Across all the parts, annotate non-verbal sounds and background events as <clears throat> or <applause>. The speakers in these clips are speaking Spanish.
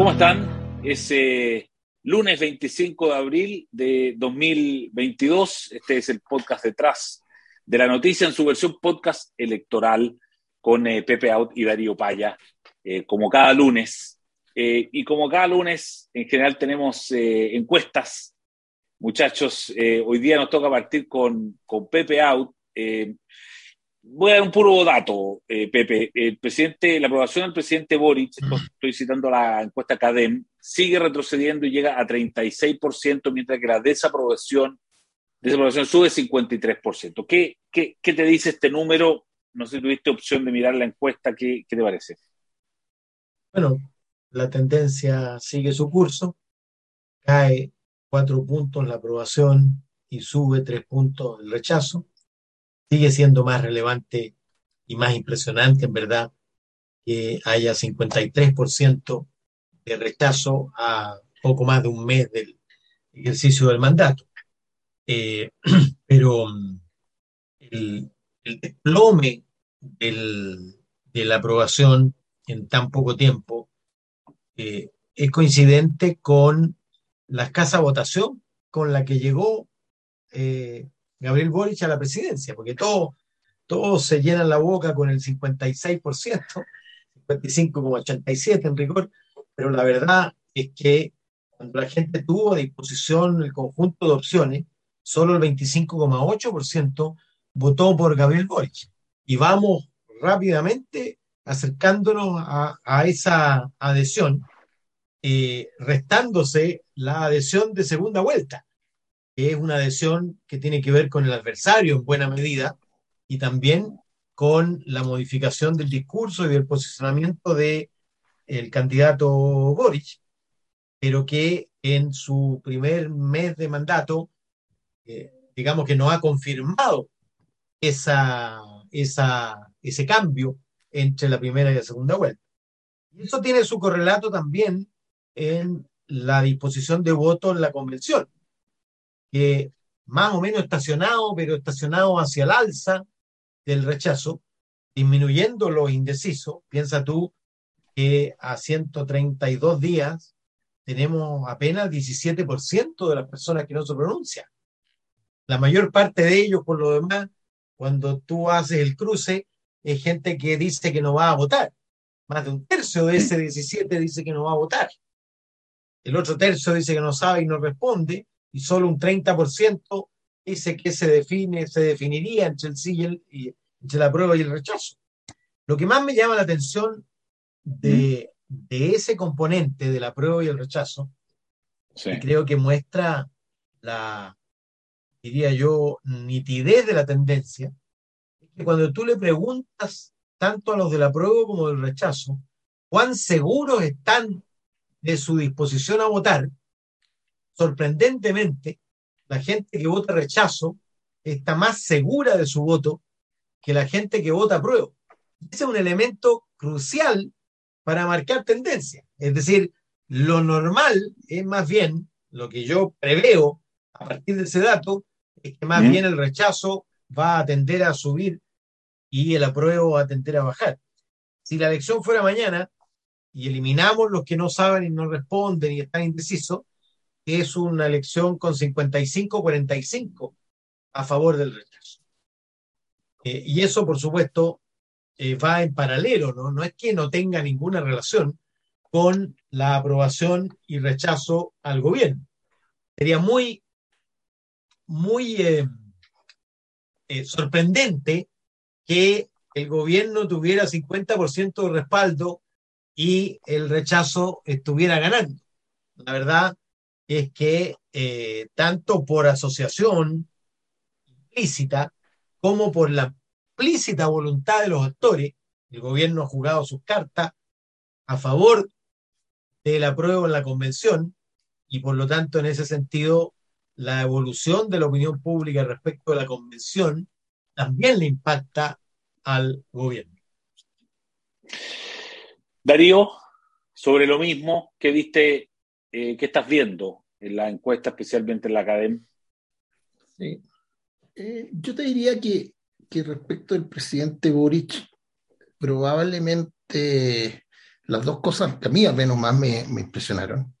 ¿Cómo están? Es eh, lunes 25 de abril de 2022. Este es el podcast detrás de la noticia en su versión podcast electoral con eh, Pepe Out y Darío Paya, eh, como cada lunes. y como cada lunes, en general tenemos encuestas. Muchachos, hoy día nos toca partir con, con Pepe Out. Voy a dar un puro dato, eh, Pepe. El presidente, la aprobación del presidente Boric, estoy citando la encuesta CADEM, sigue retrocediendo y llega a 36%, mientras que la desaprobación, desaprobación sube 53%. ¿Qué, qué, qué te dice este número? No sé si tuviste opción de mirar la encuesta, ¿qué, qué te parece? Bueno, la tendencia sigue su curso, cae cuatro puntos la aprobación y sube tres puntos el rechazo sigue siendo más relevante y más impresionante, en verdad, que haya 53% de rechazo a poco más de un mes del ejercicio del mandato. Eh, <clears throat> pero mm, el, desplome de la aprobación en tan poco tiempo eh, es coincidente con la escasa votación con la que llegó eh, Gabriel Boric a la presidencia, porque todos todo se llenan la boca con el 56%, 55,87% en rigor, pero la verdad es que cuando la gente tuvo a disposición el conjunto de opciones, solo el 25,8% votó por Gabriel Boric. Y vamos rápidamente acercándonos a, esa adhesión, eh, restándose la adhesión de segunda vuelta es una adhesión que tiene que ver con el adversario en buena medida y también con la modificación del discurso y del posicionamiento del el candidato Boric, pero que en su primer mes de mandato, eh, digamos que no ha confirmado esa, esa, ese cambio entre la primera y la segunda vuelta. Y eso tiene su correlato también en la disposición de voto en la convención que más o menos estacionado, pero estacionado hacia el alza del rechazo, disminuyendo los indecisos. Piensa tú que a 132 días tenemos apenas 17% de las personas que no se pronuncian. La mayor parte de ellos, por lo demás, cuando tú haces el cruce, es gente que dice que no va a votar. Más de un tercio de ese 17 dice que no va a votar. El otro tercio dice que no sabe y no responde y solo un 30% dice que se define, se definiría entre el sí y, entre la prueba y el rechazo. Lo que más me llama la atención de, ese componente de la prueba y el rechazo, creo que muestra la, diría yo, nitidez de la tendencia, es que cuando tú le preguntas tanto a los de la prueba como del rechazo, cuán seguros están de su disposición a votar, sorprendentemente, la gente que vota rechazo está más segura de su voto que la gente que vota apruebo. Ese es un elemento crucial para marcar tendencia. Es decir, lo normal es más bien, lo que yo preveo a partir de ese dato, es que más bien el rechazo va a tender a subir y el apruebo va a tender a bajar. Si la elección fuera mañana y eliminamos los que no saben y no responden y están indecisos, es una elección con 55-45 a favor del rechazo. Eh, y eso, por supuesto, eh, va en paralelo, ¿no? No es que no tenga ninguna relación con la aprobación y rechazo al gobierno. Sería muy, muy eh, sorprendente que el gobierno tuviera 50% de respaldo y el rechazo estuviera ganando. La verdad es que eh, tanto por asociación implícita como por la implícita voluntad de los actores, el gobierno ha jugado sus cartas a favor de la prueba en la convención y por lo tanto en ese sentido la evolución de la opinión pública respecto a la convención también le impacta al gobierno. Darío, sobre lo mismo, ¿qué viste eh, ¿qué estás viendo en la encuesta, especialmente en la academia? Sí. Eh, yo te diría que, respecto al presidente Boric, probablemente las dos cosas que a mí al menos más me, me impresionaron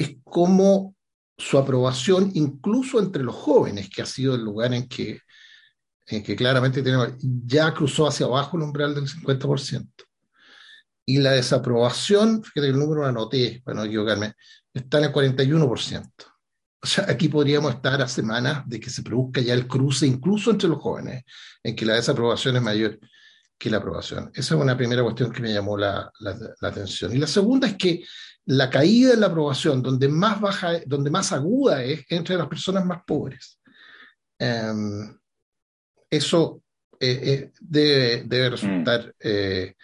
es cómo su aprobación, incluso entre los jóvenes, que ha sido el lugar en que, en que claramente tenemos, ya cruzó hacia abajo el umbral del 50%. Y la desaprobación, fíjate el número lo anoté, para no equivocarme, está en el 41%. O sea, aquí podríamos estar a semanas de que se produzca ya el cruce, incluso entre los jóvenes, en que la desaprobación es mayor que la aprobación. Esa es una primera cuestión que me llamó la, la atención. Y la segunda es que la caída en la aprobación, donde más baja, donde más aguda es entre las personas más pobres. Em, eso eh, eh, debe, debe, resultar mm. eh,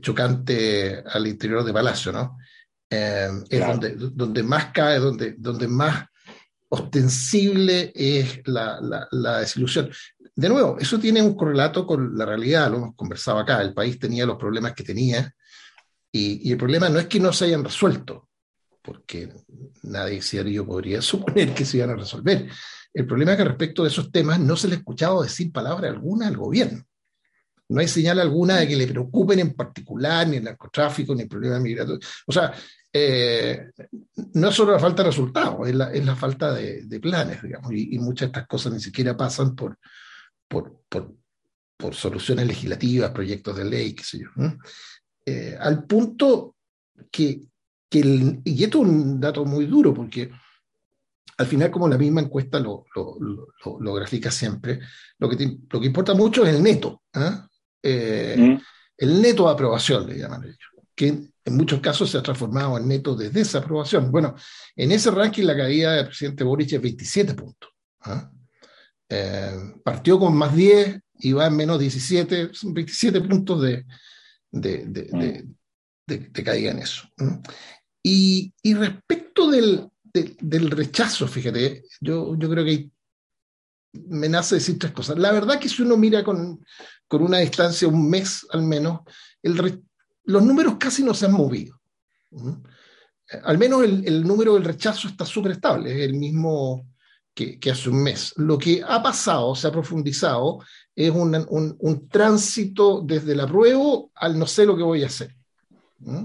chocante al interior de Palacio, ¿no? Em, es donde, donde más cae, donde, donde más ostensible es la, la, la, desilusión. De nuevo, eso tiene un correlato con la realidad, lo hemos conversado acá, el país tenía los problemas que tenía, y, el problema no es que no se hayan resuelto, porque nadie serio podría suponer que se iban a resolver. El problema es que respecto de esos temas no se le ha escuchado decir palabra alguna al gobierno. No hay señal alguna de que le preocupen en particular ni el narcotráfico ni el problema migratorio. O sea, eh, no es solo la falta de resultados, es la, es la falta de, planes, digamos, y, muchas de estas cosas ni siquiera pasan por, por, por, por soluciones legislativas, proyectos de ley, qué sé yo. Eh, al punto que, que el, y esto es un dato muy duro porque al final, como la misma encuesta lo, lo, lo, grafica siempre, lo que, lo que importa mucho es el neto. ¿ah? Eh, mm. El neto de aprobación, le llaman ellos, que en muchos casos se ha transformado en neto de desaprobación. Bueno, en ese ranking la caída del presidente Boric es 27 puntos. ¿ah? Eh, partió con más 10 y va en menos 17, son 27 puntos de, de, de, mm. de, caída en eso. Y, y, respecto del, del, rechazo, fíjate, yo, yo creo que me nace decir tres cosas. La verdad que si uno mira con, con una distancia, un mes al menos, el los números casi no se han movido. Al menos el, el, número del rechazo está súper estable, es el mismo que, que, hace un mes. Lo que ha pasado, se ha profundizado, es un, un, un, tránsito desde el apruebo al no sé lo que voy a hacer, mm.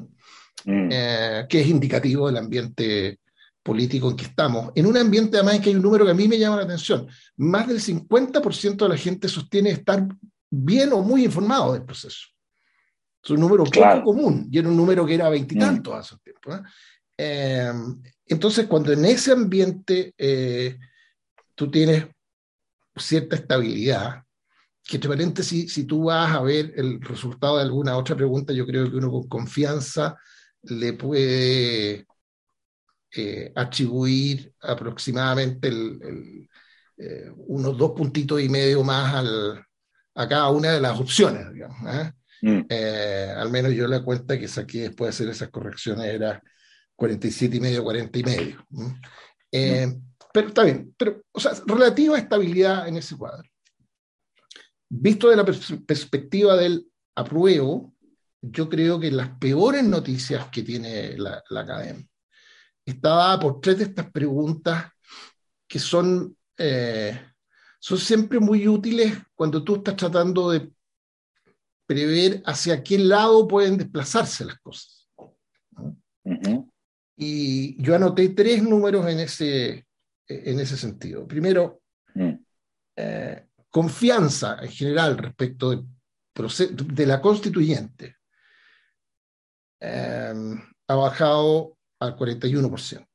eh, que es indicativo del ambiente político en que estamos. En un ambiente además en que hay un número que a mí me llama la atención. Más del 50% de la gente sostiene estar bien o muy informado del proceso. Es un número poco común y era un número que era veintitantos mm. hace tiempo. ¿eh? Eh, entonces, cuando en ese ambiente tú tienes cierta estabilidad, que entre paréntesis, si tú vas a ver el resultado de alguna otra pregunta, yo creo que uno con confianza le puede eh, atribuir aproximadamente el, eh, unos dos puntitos y medio más al, a cada una de las opciones, digamos. ¿eh? Mm. al menos yo la cuenta que saqué después de hacer esas correcciones era 47 y medio, 40 y medio. Mm. Pero está bien, pero, o sea, relativa estabilidad en ese cuadro visto de la perspectiva del apruebo, yo creo que las peores noticias que tiene la, academia está dada por tres de estas preguntas que son, eh, son siempre muy útiles cuando tú estás tratando de prever hacia qué lado pueden desplazarse las cosas. Y yo anoté tres números en ese, en ese sentido. Primero, mm. eh, confianza en general respecto de, de la constituyente eh, ha bajado al 41%.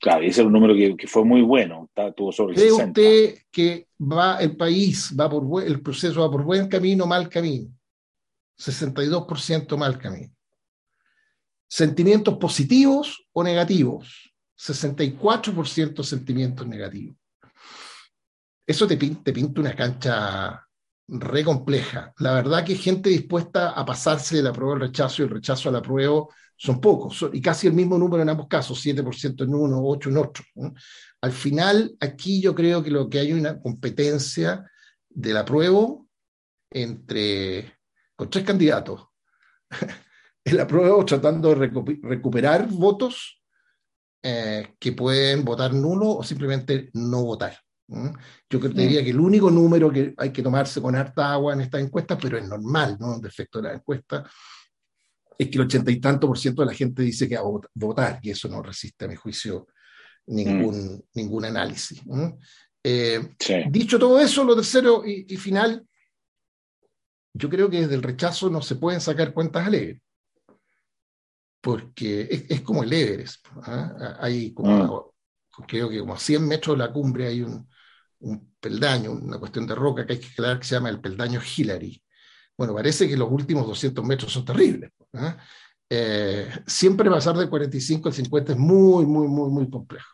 Claro, y ese es un número que, fue muy bueno, tuvo sobre ¿Cree usted que va el país, va por el proceso va por buen camino, mal camino? 62% mal camino. ¿Sentimientos positivos o negativos? 64% sentimientos negativos eso te, te pinta una cancha re compleja. La verdad que gente dispuesta a pasarse de la prueba al rechazo y el rechazo a la prueba son pocos, y casi el mismo número en ambos casos, 7% en uno, 8% en otro. Al final, aquí yo creo que lo que hay una competencia de la prueba entre, con tres candidatos. <laughs> el apruebo tratando de recuperar votos eh, que pueden votar nulo o simplemente no votar. Yo creo, diría que el único número que hay que tomarse con harta agua en estas encuestas, pero es normal, ¿no? Un defecto de la encuesta, es que el ochenta y tanto por ciento de la gente dice que va a votar, y eso no resiste, a mi juicio, ningún, mm. ningún análisis. Eh, dicho todo eso, lo tercero y, final, yo creo que desde el rechazo no se pueden sacar cuentas alegres, porque es, como el Everest. ¿ah? Hay como, mm. creo que como a 100 metros de la cumbre hay un, un peldaño, una cuestión de roca que hay que aclarar que se llama el peldaño Hillary. Bueno, parece que los últimos 200 metros son terribles. ¿ah? Eh, siempre pasar de 45 al 50 es muy, muy, muy, muy complejo.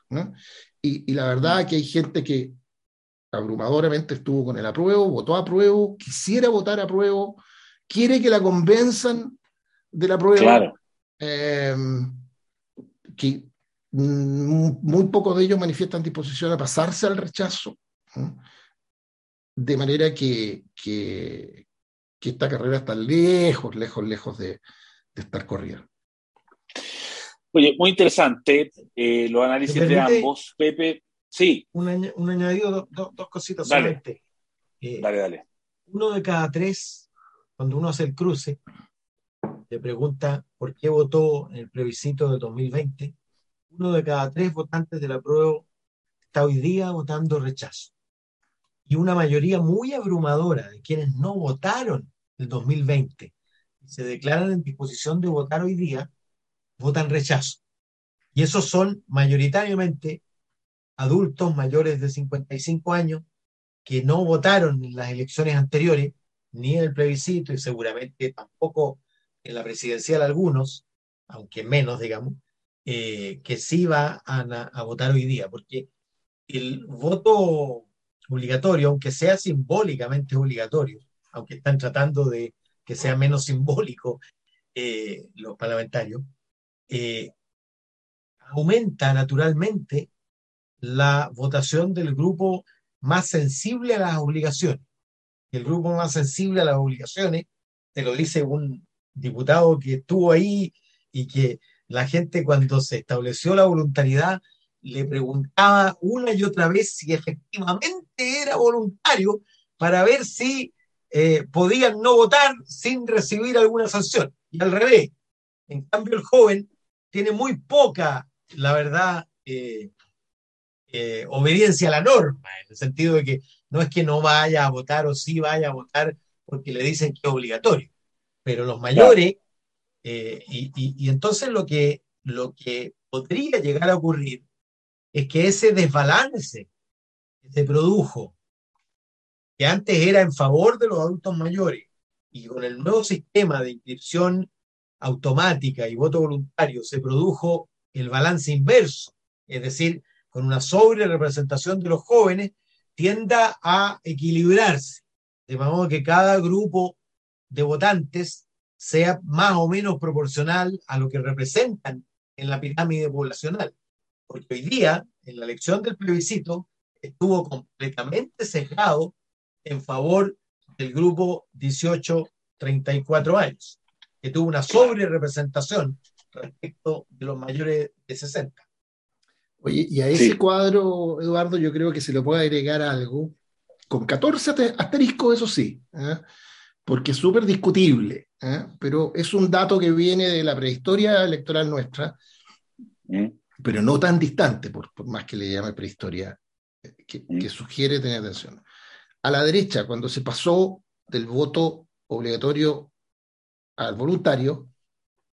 Y, la verdad que hay gente que abrumadoramente estuvo con el apruebo, votó a apruebo, quisiera votar a apruebo, quiere que la convenzan del apruebo. Claro. Eh, que mm, muy pocos de ellos manifiestan disposición a pasarse al rechazo. De manera que, que, esta carrera está lejos, lejos, lejos de, estar corrida. Oye, muy interesante eh, los análisis de ambos. Pepe, sí. Un, añadido, dos cositas solamente. Eh, dale, dale. Uno de cada tres, cuando uno hace el cruce, le pregunta por qué votó en el plebiscito de 2020. Uno de cada tres votantes de la prueba está hoy día votando rechazo. Y una mayoría muy abrumadora de quienes no votaron el 2020 y se declaran en disposición de votar hoy día, votan rechazo. Y esos son mayoritariamente adultos mayores de 55 años que no votaron en las elecciones anteriores, ni en el plebiscito y seguramente tampoco en la presidencial algunos, aunque menos, digamos, eh, que sí van a, a, votar hoy día, porque el voto obligatorio, aunque sea simbólicamente obligatorio, aunque están tratando de que sea menos simbólico eh, los parlamentarios, eh, aumenta naturalmente la votación del grupo más sensible a las obligaciones. El grupo más sensible a las obligaciones, te lo dice un diputado que estuvo ahí y que la gente cuando se estableció la voluntariedad le preguntaba una y otra vez si efectivamente era voluntario para ver si eh, podían no votar sin recibir alguna sanción. Y al revés, en cambio el joven tiene muy poca, la verdad, eh, eh, obediencia a la norma, en el sentido de que no es que no vaya a votar o sí vaya a votar porque le dicen que es obligatorio, pero los mayores, y, y, entonces lo que, lo que podría llegar a ocurrir es que ese desbalance que se produjo, que antes era en favor de los adultos mayores, y con el nuevo sistema de inscripción automática y voto voluntario se produjo el balance inverso, es decir, con una sobre representación de los jóvenes, tienda a equilibrarse, de modo que cada grupo de votantes sea más o menos proporcional a lo que representan en la pirámide poblacional porque hoy día, en la elección del plebiscito, estuvo completamente sesgado en favor del grupo 18-34 años, que tuvo una sobre representación respecto de los mayores de 60. Oye, y a ese cuadro, Eduardo, yo creo que se le puede agregar algo, con 14 asteriscos, eso sí, ¿eh? porque es súper discutible, ¿eh? pero es un dato que viene de la prehistoria electoral nuestra, ¿Mm? Pero no tan distante, por, más que le llame prehistoria, eh, que, sugiere tener atención. A la derecha, cuando se pasó del voto obligatorio al voluntario,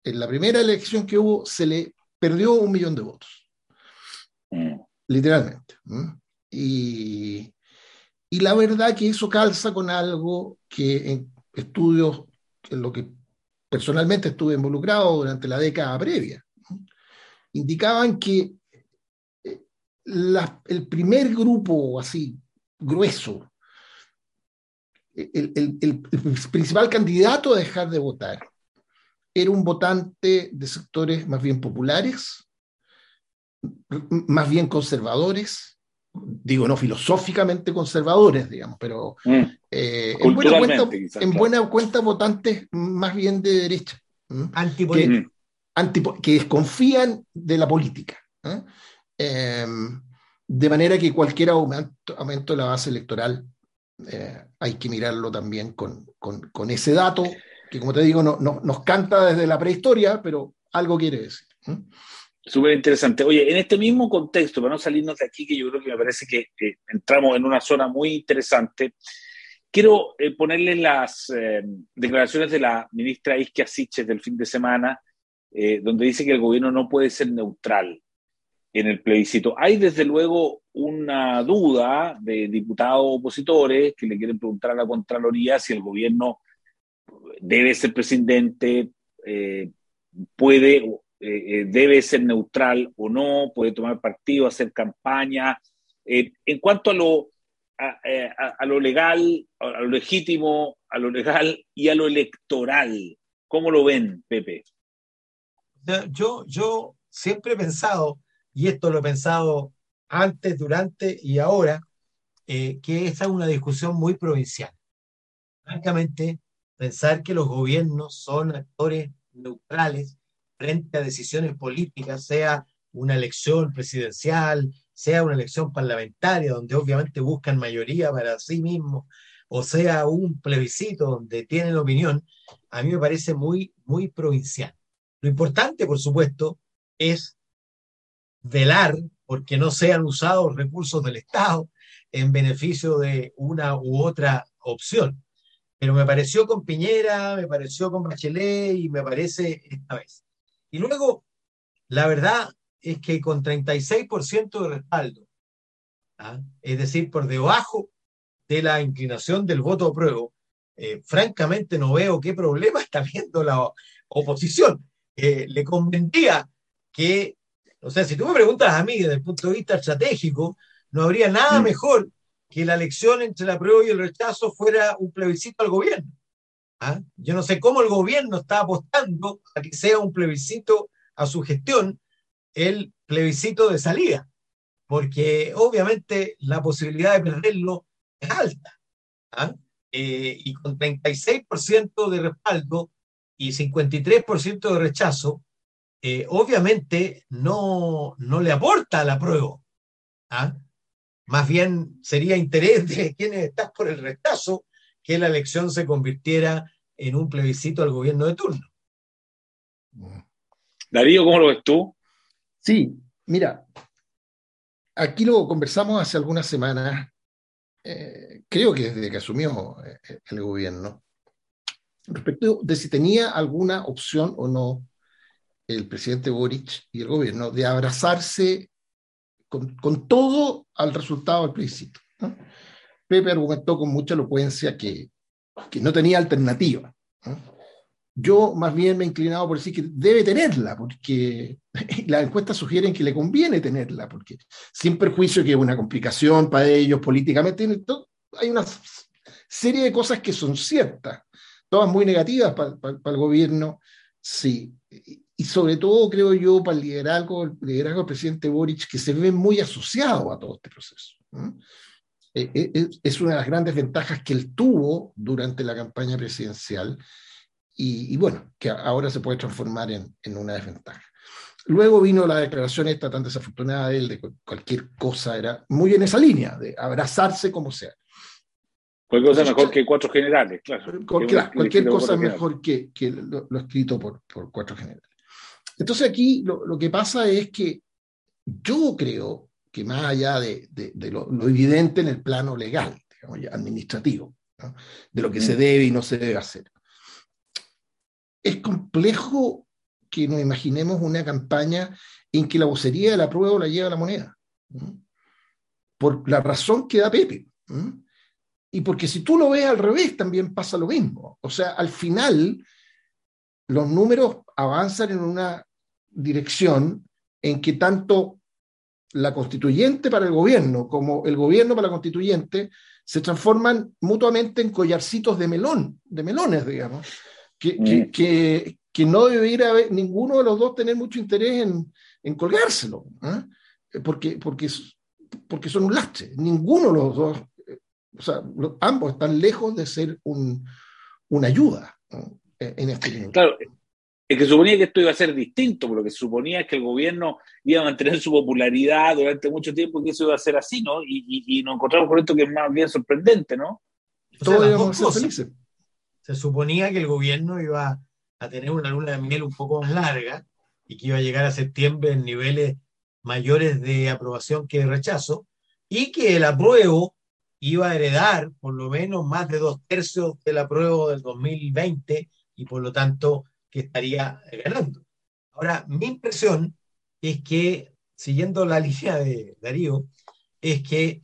en la primera elección que hubo se le perdió un millón de votos. Literalmente. Y, y, la verdad que eso calza con algo que en estudios en lo que personalmente estuve involucrado durante la década previa, indicaban que eh, el primer grupo así grueso, el, principal candidato a dejar de votar era un votante de sectores más bien populares, más bien conservadores, digo, no filosóficamente conservadores, digamos, pero mm. eh, en, buena cuenta, en, buena cuenta, votantes más bien de derecha. Que desconfían de la política. ¿eh? Em, de manera que cualquier aumento, de la base electoral eh, hay que mirarlo también con, con, ese dato, que como te digo, no, no, nos canta desde la prehistoria, pero algo quiere decir. Súper interesante. Oye, en este mismo contexto, para no salirnos de aquí, que yo creo que me parece que eh, entramos en una zona muy interesante, quiero eh, ponerle las eh, declaraciones de la ministra Isquia Siches del fin de semana, eh, donde dice que el gobierno no puede ser neutral en el plebiscito. Hay desde luego una duda de diputados opositores que le quieren preguntar a la Contraloría si el gobierno debe ser presidente, eh, puede, eh, debe ser neutral o no, puede tomar partido, hacer campaña. en cuanto a lo, a, a, lo legal, a lo legítimo, a lo legal y a lo electoral, ¿cómo lo ven, Pepe? Yo, siempre he pensado, y esto lo he pensado antes, durante y ahora, eh, que esta es una discusión muy provincial. Francamente, pensar que los gobiernos son actores neutrales frente a decisiones políticas, sea una elección presidencial, sea una elección parlamentaria, donde obviamente buscan mayoría para sí mismos, o sea un plebiscito donde tienen opinión, a mí me parece muy, muy provincial. Lo importante, por supuesto, es velar porque no sean usados recursos del Estado en beneficio de una u otra opción. Pero me pareció con Piñera, me pareció con Bachelet y me parece esta vez. Y luego, la verdad es que con 36% de respaldo, ¿ah? es decir, por debajo de la inclinación del voto apruebo, eh, francamente no veo qué problema está viendo la oposición. Eh, le convendría que o sea, si tú me preguntas a mí desde el punto de vista estratégico, no habría nada mm. mejor que la elección entre la prueba y el rechazo fuera un plebiscito al gobierno. ¿Ah? Yo no sé cómo el gobierno está apostando a que sea un plebiscito a su gestión, el plebiscito de salida, porque obviamente la posibilidad de perderlo es alta. ¿Ah? Eh, y con 36% de respaldo y 53% de rechazo, eh, obviamente no, no le aporta a la prueba. ¿ah? Más bien sería interés de quienes están por el rechazo que la elección se convirtiera en un plebiscito al gobierno de turno. Darío, ¿cómo lo ves tú? Sí, mira, aquí lo conversamos hace algunas semanas, eh, creo que desde que asumió eh, el gobierno, respecto de si tenía alguna opción o no el presidente Boric y el gobierno de abrazarse con, con todo al resultado del plebiscito. ¿no? Pepe argumentó con mucha elocuencia que, que no tenía alternativa. ¿no? Yo más bien me he inclinado por decir que debe tenerla, porque <laughs> las encuestas sugieren que le conviene tenerla, porque sin perjuicio que es una complicación para ellos políticamente, hay una serie de cosas que son ciertas, todas muy negativas para, para, para el gobierno, sí, y sobre todo, creo yo, para el liderazgo, el liderazgo del presidente Boric, que se ve muy asociado a todo este proceso. eh, es una de las grandes ventajas que él tuvo durante la campaña presidencial y, y bueno, que ahora se puede transformar en, en, una desventaja. Luego vino la declaración esta tan desafortunada de él, de cualquier cosa era muy en esa línea, de abrazarse como sea. Cualquier cosa mejor que cuatro generales, claro. Cualquier, cualquier cosa mejor que, que lo, lo, escrito por, por cuatro generales. Entonces aquí lo, lo, que pasa es que yo creo que más allá de, de, de lo, lo, evidente en el plano legal, digamos, ya, administrativo, ¿no? de lo que se debe y no se debe hacer, es complejo que nos imaginemos una campaña en que la vocería de la prueba la lleva la moneda. ¿no? Por la razón que da Pepe. ¿no? Y porque si tú lo ves al revés, también pasa lo mismo. O sea, al final, los números avanzan en una dirección en que tanto la constituyente para el gobierno como el gobierno para la constituyente se transforman mutuamente en collarcitos de melón, de melones, digamos, que, mm. que, que, que, no debería haber ninguno de los dos tener mucho interés en, en colgárselo, ¿eh? porque, porque, porque son un lastre. Ninguno de los dos, o sea, ambos están lejos de ser un, una ayuda ¿no? en este momento. Claro Es que suponía que esto iba a ser distinto, porque lo que se suponía es que el gobierno iba a mantener su popularidad durante mucho tiempo y que eso iba a ser así, ¿no? Y, nos encontramos con esto que es más bien sorprendente, ¿no? Se suponía que el gobierno iba a tener una luna de miel un poco más larga y que iba a llegar a septiembre en niveles mayores de aprobación que de rechazo, y que el apruebo iba a heredar por lo menos más de dos tercios del apruebo del 2020 y por lo tanto que estaría ganando. Ahora, mi impresión es que, siguiendo la <laughs> línea de Darío, es que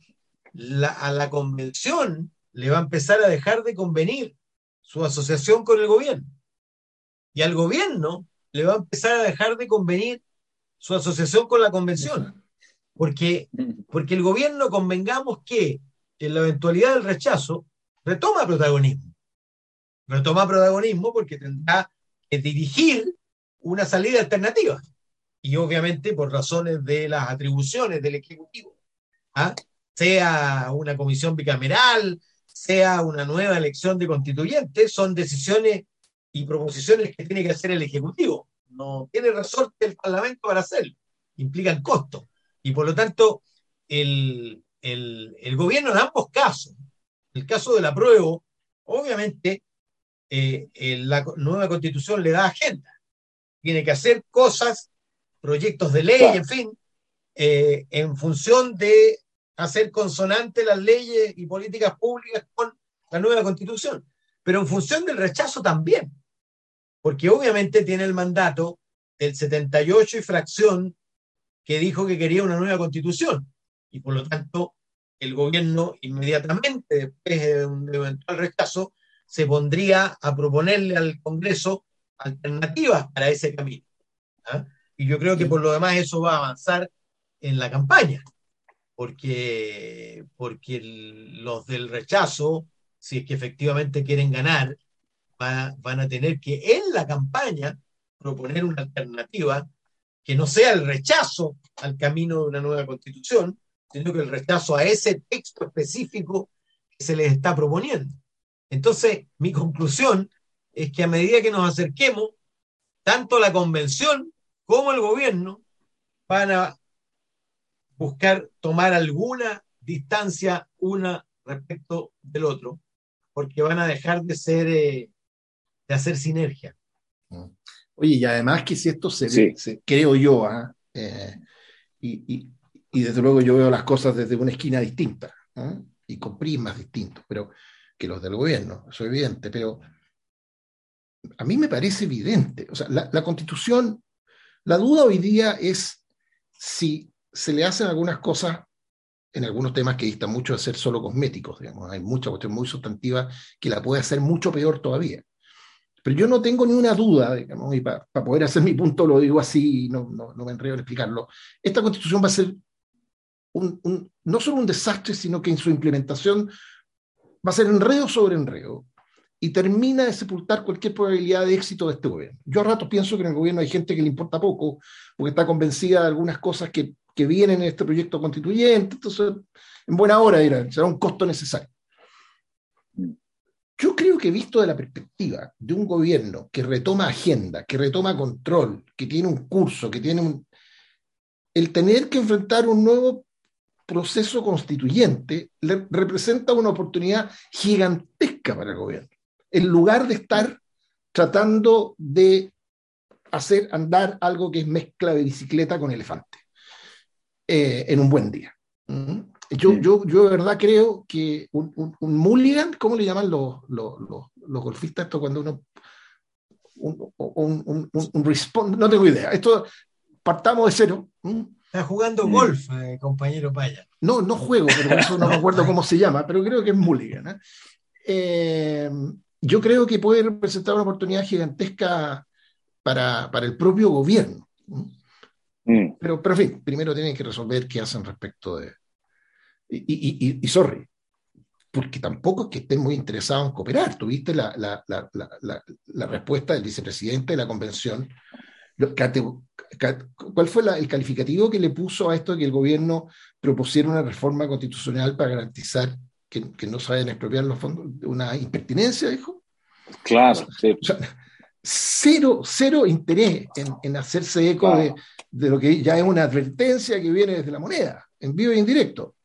a la convención le va a empezar a dejar de convenir su asociación con el gobierno. Y al gobierno le va a empezar a dejar de convenir su asociación con la convención. Porque, porque el gobierno, convengamos que en la eventualidad del rechazo, retoma protagonismo. Retoma protagonismo porque tendrá que dirigir una salida alternativa. Y obviamente por razones de las atribuciones del Ejecutivo. ¿ah? Sea una comisión bicameral, sea una nueva elección de constituyentes, son decisiones y proposiciones que tiene que hacer el Ejecutivo. No tiene resorte el Parlamento para hacerlo. Implican costos. Y por lo tanto, el, gobierno en ambos casos, el caso del apruebo, obviamente eh, la nueva constitución le da agenda. Tiene que hacer cosas, proyectos de ley, en fin, eh, en función de hacer consonante las leyes y políticas públicas con la nueva constitución, pero en función del rechazo también porque obviamente tiene el mandato del 78 y fracción que dijo que quería una nueva constitución. Y por lo tanto, el gobierno inmediatamente, después de un eventual rechazo, se pondría a proponerle al Congreso alternativas para ese camino. ¿ah? Y yo creo que por lo demás eso va a avanzar en la campaña, porque, porque los del rechazo, si es que efectivamente quieren ganar, van a tener que en la campaña proponer una alternativa que no sea el rechazo al camino de una nueva constitución, sino que el rechazo a ese texto específico que se les está proponiendo. Entonces, mi conclusión es que a medida que nos acerquemos, tanto la convención como el gobierno van a buscar tomar alguna distancia una respecto del otro, porque van a dejar de ser eh, hacer sinergia. Oye, y además que si esto se ve, creo yo, ¿ah? eh, y, desde luego yo veo las cosas desde una esquina distinta ¿ah? y con prismas distintos, pero que los del gobierno, eso es evidente, pero a mí me parece evidente, o sea, la, constitución, la duda hoy día es si se le hacen algunas cosas en algunos temas que distan mucho de ser solo cosméticos, digamos, hay mucha cuestión muy sustantiva que la puede hacer mucho peor todavía. Pero yo no tengo ni una duda, digamos, y para poder hacer mi punto lo digo así, no, no, no me enredo en explicarlo. Esta constitución va a ser no solo un desastre, sino que en su implementación va a ser enredo sobre enredo y termina de sepultar cualquier probabilidad de éxito de este gobierno. Yo a ratos pienso que en el gobierno hay gente que le importa poco, porque está convencida de algunas cosas que, que vienen en este proyecto constituyente, entonces en buena hora dirá, será un costo necesario. Yo creo que visto de la perspectiva de un gobierno que retoma agenda, que retoma control, que tiene un curso, que tiene un... El tener que enfrentar un nuevo proceso constituyente le representa una oportunidad gigantesca para el gobierno. En lugar de estar tratando de hacer andar algo que es mezcla de bicicleta con elefante eh, en un buen día. ¿Mm? Yo, yo, yo de verdad creo que un, un, mulligan, ¿cómo le llaman los, los, los, golfistas esto cuando uno... Un, un, un, no tengo idea. Esto partamos de cero. Está jugando golf, eh, compañero Paya. No, no juego, pero eso no me acuerdo cómo se llama, pero creo que es mulligan. ¿eh? Eh, yo creo que puede representar una oportunidad gigantesca para, para el propio gobierno. Mm. Pero, pero, en fin, primero tienen que resolver qué hacen respecto de, y, y, sorry, porque tampoco es que estén muy interesados en cooperar. Tuviste la, la, la, la respuesta del vicepresidente de la convención. ¿Cuál fue el calificativo que le puso a esto de que el gobierno propusiera una reforma constitucional para garantizar que, que no se vayan a expropiar los fondos? ¿Una impertinencia, dijo? Claro, sí. cero, cero interés en, hacerse eco de, lo que ya es una advertencia que viene desde la moneda, en vivo e indirecto.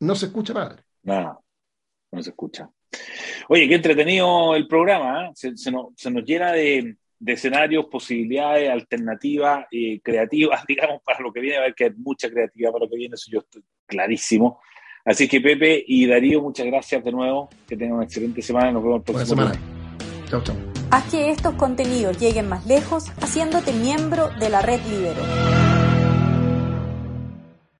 No se escucha, padre. No, no se escucha. Oye, qué entretenido el programa, ¿eh? se, nos, llena de, escenarios, posibilidades, alternativas, y creativas, <laughs> digamos, para lo que viene, a ver que hay mucha creatividad para lo que viene, eso yo estoy clarísimo. Así que Pepe y Darío, muchas gracias de nuevo, que tengan una excelente semana, nos vemos el próximo semana. Chao, chao. Haz que estos contenidos lleguen más lejos haciéndote miembro de la red Libero.